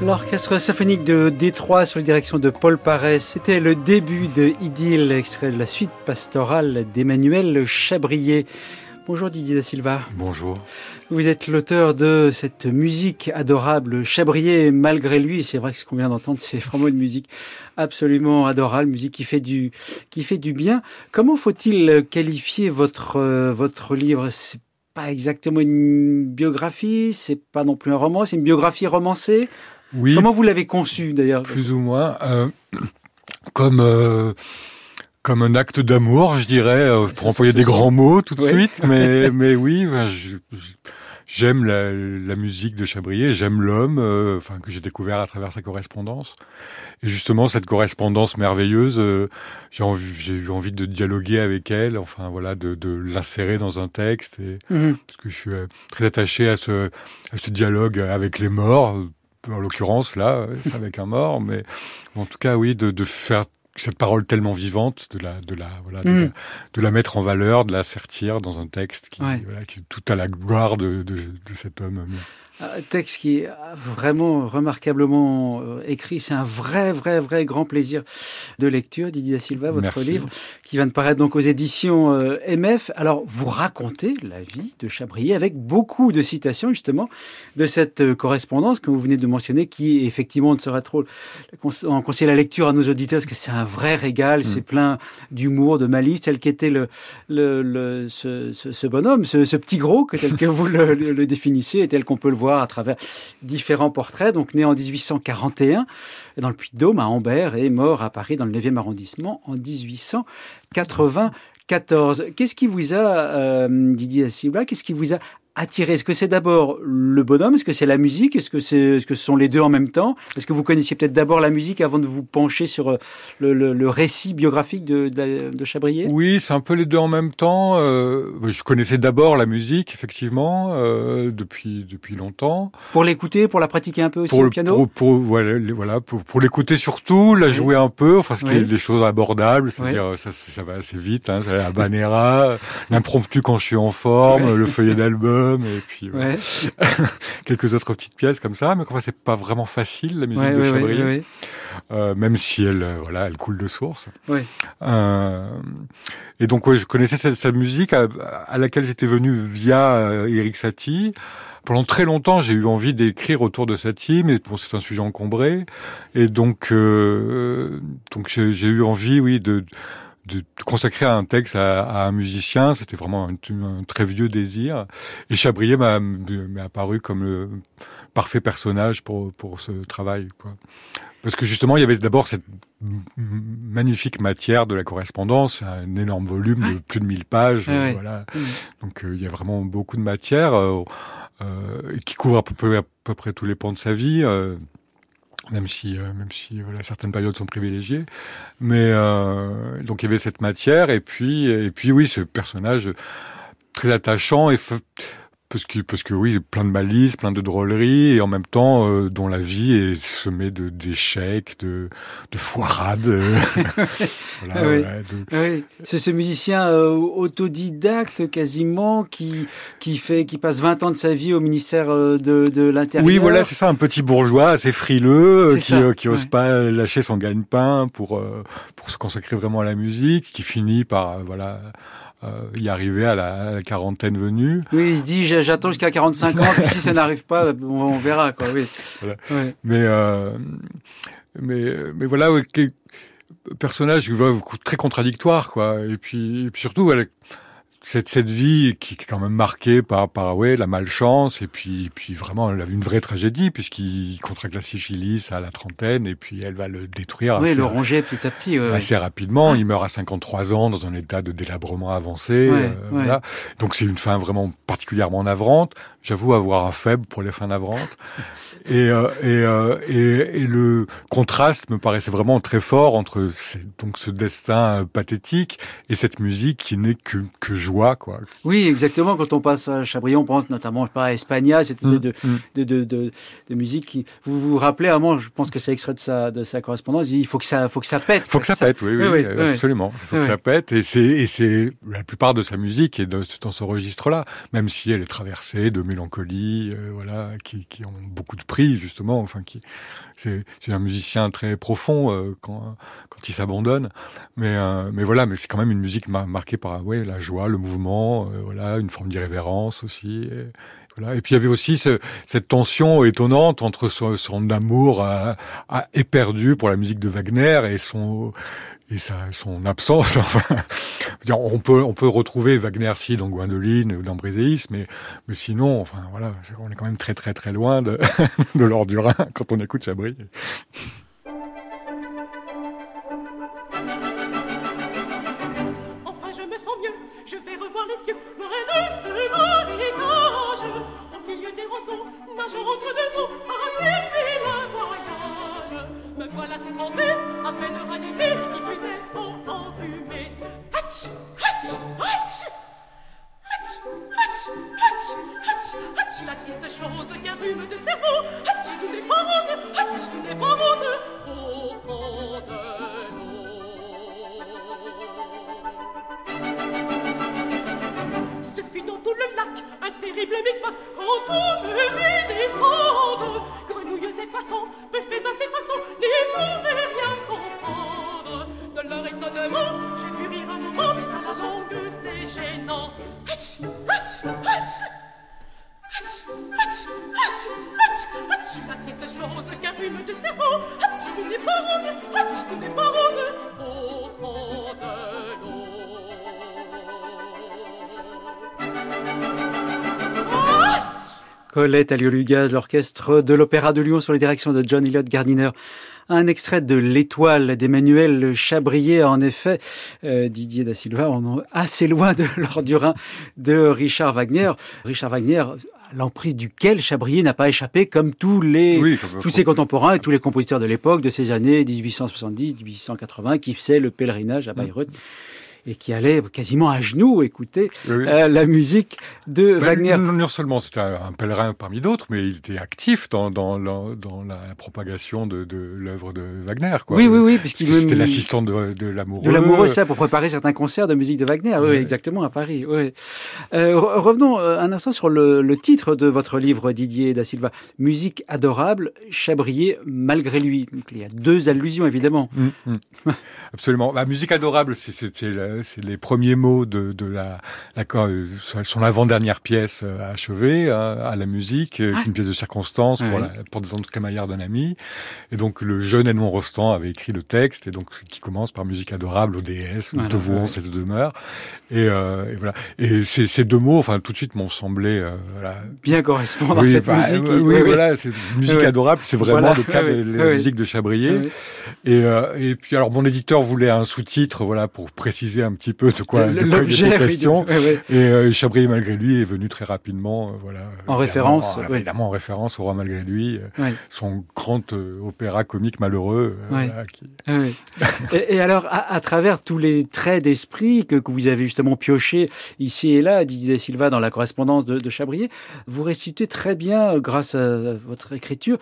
L'orchestre symphonique de Détroit sous la direction de Paul Parès, c'était le début de Idylle, extrait de la suite pastorale d'Emmanuel Chabrier. Bonjour Didier da Silva. Bonjour. Vous êtes l'auteur de cette musique adorable, Chabrier malgré lui. C'est vrai que ce qu'on vient d'entendre, c'est vraiment une musique absolument adorable, musique qui fait du, qui fait du bien. Comment faut-il qualifier votre, votre livre? C'est pas exactement une biographie, c'est pas non plus un roman, c'est une biographie romancée? Oui. Comment vous l'avez conçu d'ailleurs? Plus ou moins. Euh, comme. Euh, comme un acte d'amour, je dirais, euh, pour employer des grands mots tout de ouais. suite. Mais, mais oui, j'aime la, la, musique de Chabrier, j'aime l'homme, euh, enfin que j'ai découvert à travers sa correspondance. Et justement, cette correspondance merveilleuse, euh, j'ai envie, eu envie de dialoguer avec elle, enfin voilà, de, de l'insérer dans un texte, et, mm -hmm. parce que je suis très attaché à ce, à ce dialogue avec les morts. En l'occurrence, là, c'est avec un mort, mais en tout cas, oui, de, de faire cette parole tellement vivante, de la, de la, voilà, de, la, de la mettre en valeur, de la sertir dans un texte qui, ouais. voilà, qui est tout à la gloire de, de, de cet homme. Un texte qui est vraiment remarquablement euh, écrit. C'est un vrai, vrai, vrai grand plaisir de lecture. Didier da Silva, votre Merci. livre, qui vient de paraître donc aux éditions euh, MF. Alors, vous racontez la vie de Chabrier avec beaucoup de citations, justement, de cette euh, correspondance que vous venez de mentionner, qui, effectivement, ne sera trop en conseiller la lecture à nos auditeurs, parce que c'est un vrai régal. Mmh. C'est plein d'humour, de malice, tel qu'était le, le, le, ce, ce, ce, bonhomme, ce, ce, petit gros, que tel que vous le, le définissez, et tel qu'on peut le voir à travers différents portraits. Donc, né en 1841 dans le Puy-de-Dôme, à Ambert, et mort à Paris dans le 9e arrondissement en 1894. Qu'est-ce qui vous a, euh, Didier Asibla, qu'est-ce qui vous a attiré Est-ce que c'est d'abord le bonhomme? Est-ce que c'est la musique? Est-ce que, c'est, est-ce que ce sont les deux en même temps? Est-ce que vous connaissiez peut-être d'abord la musique avant de vous pencher sur le, le, le récit biographique de, de, de, Chabrier? Oui, c'est un peu les deux en même temps. Euh, je connaissais d'abord la musique, effectivement, euh, depuis, depuis longtemps. Pour l'écouter, pour la pratiquer un peu aussi pour, au piano? pour, pour, voilà, voilà, pour, pour l'écouter surtout, la jouer oui. un peu, enfin, ce qui oui. est des choses abordables, c'est-à-dire oui. ça, ça va assez vite, hein, la banera, l'impromptu quand je suis en forme, le feuillet d'album et puis ouais. quelques autres petites pièces comme ça. Mais enfin, c'est pas vraiment facile la musique ouais, de ouais, Chabrier, euh, même si elle, voilà, elle coule de source. Euh, et donc, ouais, je connaissais cette musique à, à, laquelle j'étais venu via euh, Eric Satie. Pendant très longtemps, j'ai eu envie d'écrire autour de Satie, mais bon, c'est un sujet encombré. Et donc, euh, donc j'ai eu envie, oui, de de consacrer un texte à, à un musicien, c'était vraiment un, un, très vieux désir. Et Chabrier m'a apparu comme le parfait personnage pour, pour ce travail. Quoi. Parce que justement, il y avait d'abord cette magnifique matière de la correspondance, un énorme volume de plus de 1000 pages. Ouais, voilà. Ouais. Donc euh, il y a vraiment beaucoup de matière euh, euh, qui couvre à peu, à peu, près tous les pans de sa vie même si euh, même si voilà certaines périodes sont privilégiées. Mais euh, donc il y avait cette matière. Et puis et puis oui ce personnage très attachant et parce que parce que oui plein de malice plein de drôleries et en même temps euh, dont la vie est semée de d'échecs de de foirades voilà, oui. Voilà, de... oui. c'est ce musicien euh, autodidacte quasiment qui qui fait qui passe 20 ans de sa vie au ministère euh, de de l'intérieur oui voilà c'est ça un petit bourgeois assez frileux qui ça. qui ose pas lâcher son gagne-pain pour pour se consacrer vraiment à la musique qui finit par voilà euh, y arriver à la, à la, quarantaine venue. Oui, il se dit j'attends jusqu'à 45 ans, puis si ça n'arrive pas, on, on, verra quoi. Oui. Voilà. Ouais. Mais euh, mais mais voilà, personnage très contradictoire quoi. Et puis, et puis surtout, elle, cette, cette vie qui est quand même marquée par, par ouais, la malchance et puis, puis vraiment elle a une vraie tragédie puisqu'il contracte la syphilis à la trentaine et puis elle va le détruire. Oui, le ronger petit à petit. Ouais, assez rapidement. Il meurt à 53 ans dans un état de délabrement avancé. Euh, voilà. Donc c'est une fin vraiment particulièrement navrante. J'avoue avoir un faible pour les fins navrantes. Et, euh, et, euh, et, et, le contraste me paraissait vraiment très fort entre donc ce destin pathétique et cette musique qui n'est que, que joie. Quoi. Oui, exactement. Quand on passe à Chabrion, on pense notamment pas à Espagna, cette idée de, mm. de, de, de, de, musique qui... Vous vous rappelez, à moi, je pense que c'est extrait de sa, de sa correspondance, il faut que ça, faut que ça pète. Il faut que ça, ça pète, oui, oui, oui, oui absolument. Il faut que ça pète. Et c'est la plupart de sa musique est dans ce registre-là, même si elle est traversée de mélancolie Mélancolie, voilà, qui, ont beaucoup de prix justement. Enfin, c'est un musicien très profond quand quand il s'abandonne. Mais mais voilà, mais c'est quand même une musique marquée par ouais la joie, le mouvement, voilà, une forme d'irrévérence aussi. Et puis il y avait aussi cette tension étonnante entre son, amour à, éperdu pour la musique de Wagner et son et son absence. Enfin, on peut on peut retrouver Wagner si dans Gwendoline ou dans Bréséis, mais mais sinon, enfin voilà, on est quand même très très très loin de de l'or du Rhin quand on écoute Chabri. Enfin, je me sens mieux. Je vais revoir les cieux, milieu roseaux, nageant entre deux eaux, à le voyage. Me voilà tout trempé, à peine ranimé, est fort enrhumé. Hatch, hatch, hatch Hatch, hatch, hatch, hatch, la triste chose qu'un rhume de cerveau. Hatch, tout n'est pas rose, hatch, tout n'est pas rose, au fond de dans tout le lac un terrible micmac quand on me vit. Grenouilles et poissons, buffets à ses façons, n'y pouvaient rien comprendre. De leur étonnement, j'ai pu rire un moment, mais à la longue c'est gênant. Hatch, hatch, hatch. La triste chose qu'un rhume de cerveau. Hatch, tout n'est pas rose, hatch, tout n'est pas rose, Colette Aliolugaz, l'orchestre de l'Opéra de Lyon sur les directions de John Elliott Gardiner. Un extrait de L'étoile d'Emmanuel Chabrier, en effet, euh, Didier da Silva, on est assez loin de l'Ordurin de Richard Wagner. Richard Wagner, l'emprise duquel Chabrier n'a pas échappé comme tous les tous ses contemporains et tous les compositeurs de l'époque de ces années 1870-1880 qui faisaient le pèlerinage à Bayreuth et qui allait quasiment à genoux écouter euh, la musique de Wagner. Non, seulement c'était un, pèlerin parmi d'autres, mais il était actif dans, dans, dans la propagation de, de l'œuvre de Wagner. Quoi. Oui, oui, oui, puisqu'il c'était l'assistant de, de l'amoureux. De l'amoureux, ça, pour préparer certains concerts de musique de Wagner. Oui, exactement, à Paris. Oui. Euh, revenons euh, un instant sur le, le, titre de votre livre, Didier da Silva. Musique adorable, Chabrier malgré lui. Donc, il y a deux allusions, évidemment. Hum, hum. Absolument. La musique adorable, c'était c'est les premiers mots de, de la, la son avant-dernière pièce euh, achevée hein, à la musique, euh, ah. une pièce de circonstance pour, la, pour des camaillards d'un ami. Et donc le jeune Edmond Rostand avait écrit le texte et donc qui commence par musique adorable, ODS, voilà, te vouons cette demeure. Et, euh, et, voilà. Et ces, ces, deux mots, enfin tout de suite m'ont semblé voilà. bien correspondre à cette bah, musique. Oui, oui, voilà, c'est musique adorable, c'est vraiment le cas de la musique de Chabrier. Et, euh, et puis alors mon éditeur voulait un sous-titre, voilà, pour préciser un petit peu de quoi, de quoi il était question. Et euh, Chabrier malgré lui est venu très rapidement, euh, voilà. En référence, évidemment en référence au roi malgré lui, euh, son grand opéra comique malheureux. Voilà, qui... et, et, alors à, à, travers tous les traits d'esprit que, que, vous avez justement pioché ici et là, Didier Silva dans la correspondance de, de Chabrier, vous récitez très bien, grâce à votre écriture,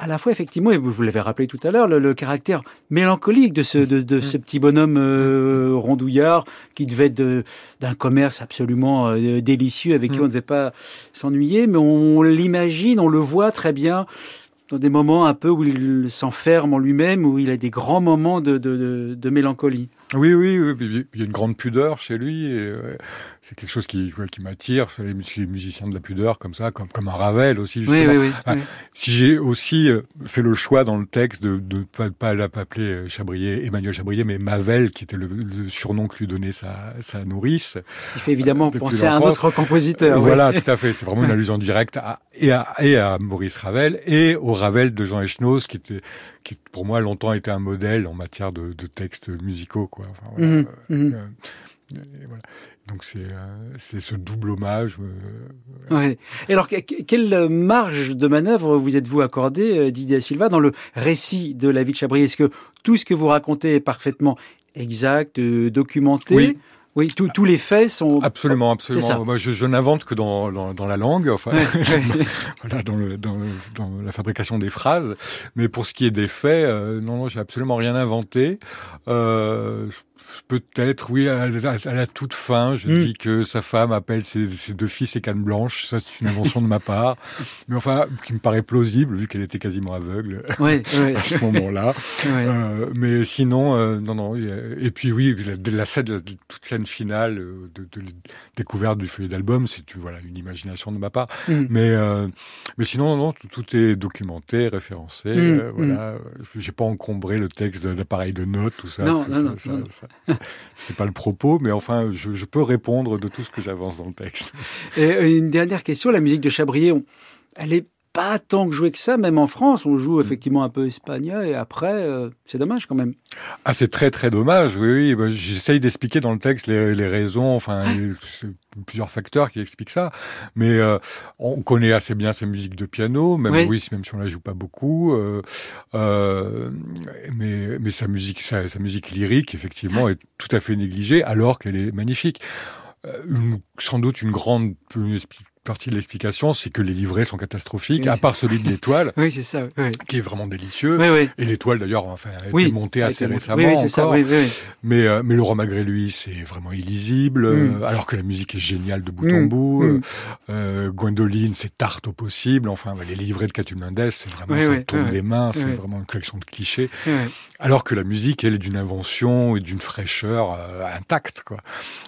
à la fois effectivement, et vous l'avez rappelé tout à l'heure, le, caractère mélancolique de ce, de, de ce petit bonhomme euh, rondouillard qui devait être d'un commerce absolument euh, délicieux avec qui mm. on ne devait pas s'ennuyer, mais on l'imagine, on le voit très bien dans des moments un peu où il s'enferme en lui-même, où il a des grands moments de, de, de mélancolie. Oui, oui, oui, il y a une grande pudeur chez lui. Et, euh, c'est quelque chose qui, qui m'attire. Les, les musiciens de la pudeur, comme ça, comme, comme un Ravel aussi. Justement. Oui, oui, Si j'ai aussi euh, fait le choix dans le texte de ne pas, pas l'appeler euh, Chabrier, Emmanuel Chabrier, mais Mavel, qui était le, surnom que lui donnait sa, sa nourrice. Il fait évidemment penser à un autre compositeur. Voilà, tout à fait. C'est vraiment une allusion directe à, et, à, et à Maurice Ravel et au Ravel de Jean Echnoz, qui était qui pour moi longtemps été un modèle en matière de, de textes musicaux. Quoi. Enfin, voilà, mmh, euh, mmh. Euh, voilà. Donc c'est euh, ce double hommage. Euh, ouais. Et alors quelle marge de manœuvre vous êtes-vous accordé, Didier Silva, dans le récit de la vie de Chabrier Est-ce que tout ce que vous racontez est parfaitement exact, documenté? Oui. Oui, tous les faits sont absolument, absolument. Moi, je, je n'invente que dans, dans, dans, la langue, enfin, voilà, dans, le, dans, dans, la fabrication des phrases. Mais pour ce qui est des faits, euh, non, non, j'ai absolument rien inventé. Euh, Peut-être, oui, à, la toute fin, je hmm. dis que sa femme appelle ses, deux fils et cannes blanches. Ça, c'est une invention de ma part. Mais enfin, qui me paraît plausible, vu qu'elle était quasiment aveugle à ce moment-là. Euh, mais sinon, euh, non, non. Et puis oui, la, la scène, la, toute scène finale euh, de, de, découverte du feuillet d'album, c'est voilà une imagination de ma part. Hmm. Mais mais sinon, non, tout, est documenté, référencé. Hmm. voilà, j'ai pas encombré le texte d'appareil de notes, tout ça. Non, non, non. C'est pas le propos, mais enfin, je, peux répondre de tout ce que j'avance dans le texte. Et euh, une dernière question, la musique de Chabrier, elle est pas tant que jouée que ça, même en France, on joue effectivement un peu espagnol et après, euh, c'est dommage quand même. Ah, c'est très très dommage, oui, oui. Bah, j'essaye d'expliquer dans le texte les, raisons, enfin, plusieurs facteurs qui expliquent ça. Mais euh, on connaît assez bien sa musique de piano, même oui. même si on la joue pas beaucoup. Euh, mais mais sa musique, sa, musique lyrique, effectivement, est tout à fait négligée, alors qu'elle est magnifique. sans doute une grande partie de l'explication, c'est que les livrets sont catastrophiques, à part celui de l'étoile, oui, c'est ça, qui est vraiment délicieux. Et l'étoile d'ailleurs, enfin, a été montée assez récemment encore. mais euh, mais Laurent malgré lui, c'est vraiment illisible, mm. euh, alors que la musique est géniale de bout en mm. bout. Mm. Euh, Gwendoline, c'est tarte au possible. Enfin, les livrets de Mendes, c'est vraiment ça tombe des mains, c'est vraiment une collection de clichés. Alors que la musique, elle est d'une invention et d'une fraîcheur intacte, quoi.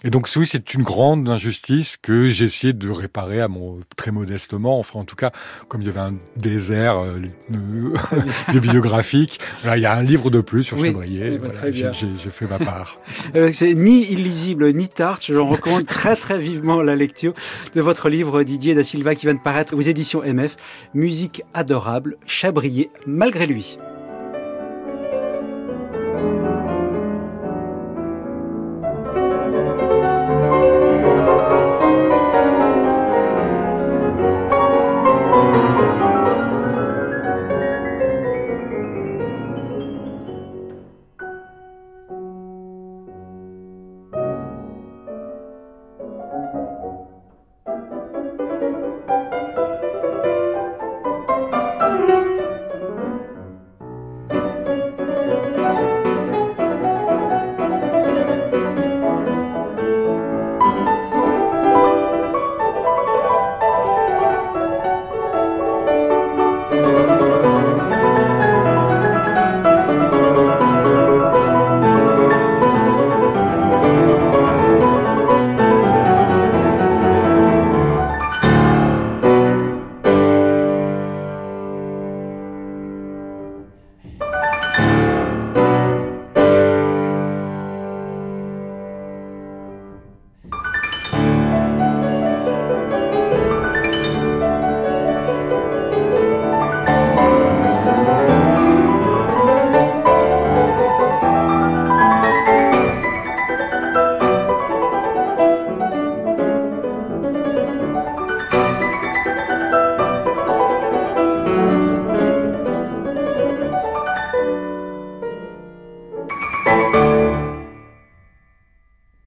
Et donc oui, c'est une grande injustice que j'ai essayé de réparer à mon très modestement. Enfin, en tout cas, comme il y avait un désert euh, de biographiques, il y a un livre de plus sur oui, Chabrier. j'ai fait ma part. Euh, c'est ni illisible ni tarte. Je recommande très très vivement la lecture de votre livre Didier da Silva qui vient de paraître aux éditions MF. Musique adorable, Chabrier malgré lui.